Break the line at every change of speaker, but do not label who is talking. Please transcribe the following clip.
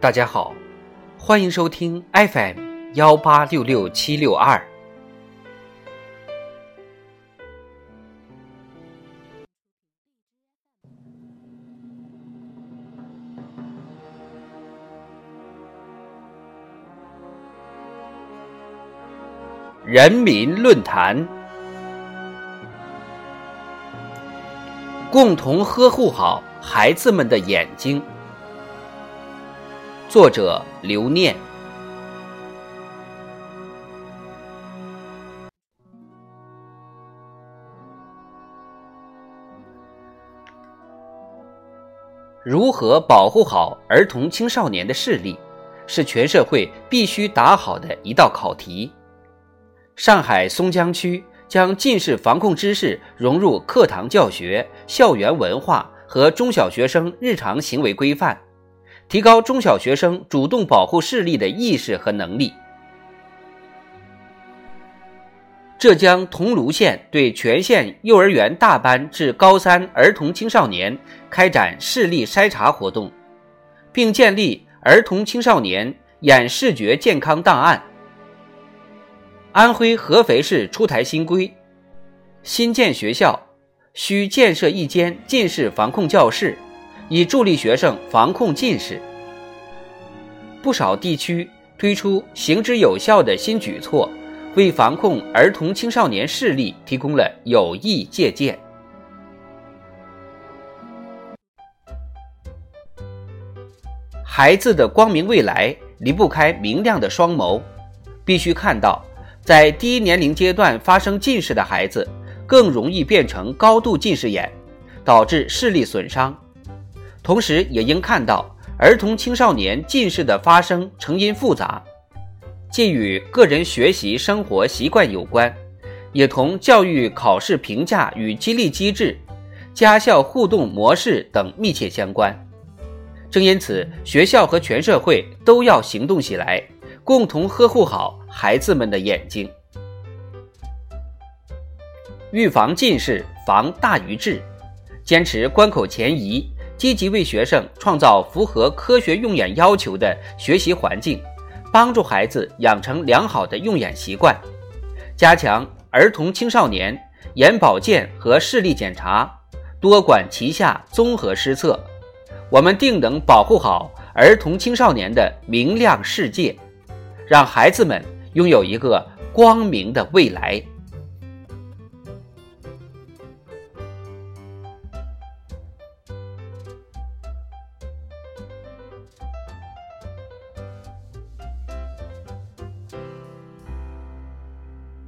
大家好，欢迎收听 FM 幺八六六七六二。人民论坛，共同呵护好孩子们的眼睛。作者刘念。如何保护好儿童青少年的视力，是全社会必须打好的一道考题。上海松江区将近视防控知识融入课堂教学、校园文化和中小学生日常行为规范。提高中小学生主动保护视力的意识和能力。浙江桐庐县对全县幼儿园大班至高三儿童青少年开展视力筛查活动，并建立儿童青少年眼视觉健康档案。安徽合肥市出台新规，新建学校需建设一间近视防控教室。以助力学生防控近视。不少地区推出行之有效的新举措，为防控儿童青少年视力提供了有益借鉴。孩子的光明未来离不开明亮的双眸，必须看到，在低年龄阶段发生近视的孩子，更容易变成高度近视眼，导致视力损伤。同时，也应看到儿童青少年近视的发生成因复杂，既与个人学习生活习惯有关，也同教育考试评价与激励机制、家校互动模式等密切相关。正因此，学校和全社会都要行动起来，共同呵护好孩子们的眼睛。预防近视，防大于治，坚持关口前移。积极为学生创造符合科学用眼要求的学习环境，帮助孩子养成良好的用眼习惯，加强儿童青少年眼保健和视力检查，多管齐下，综合施策，我们定能保护好儿童青少年的明亮世界，让孩子们拥有一个光明的未来。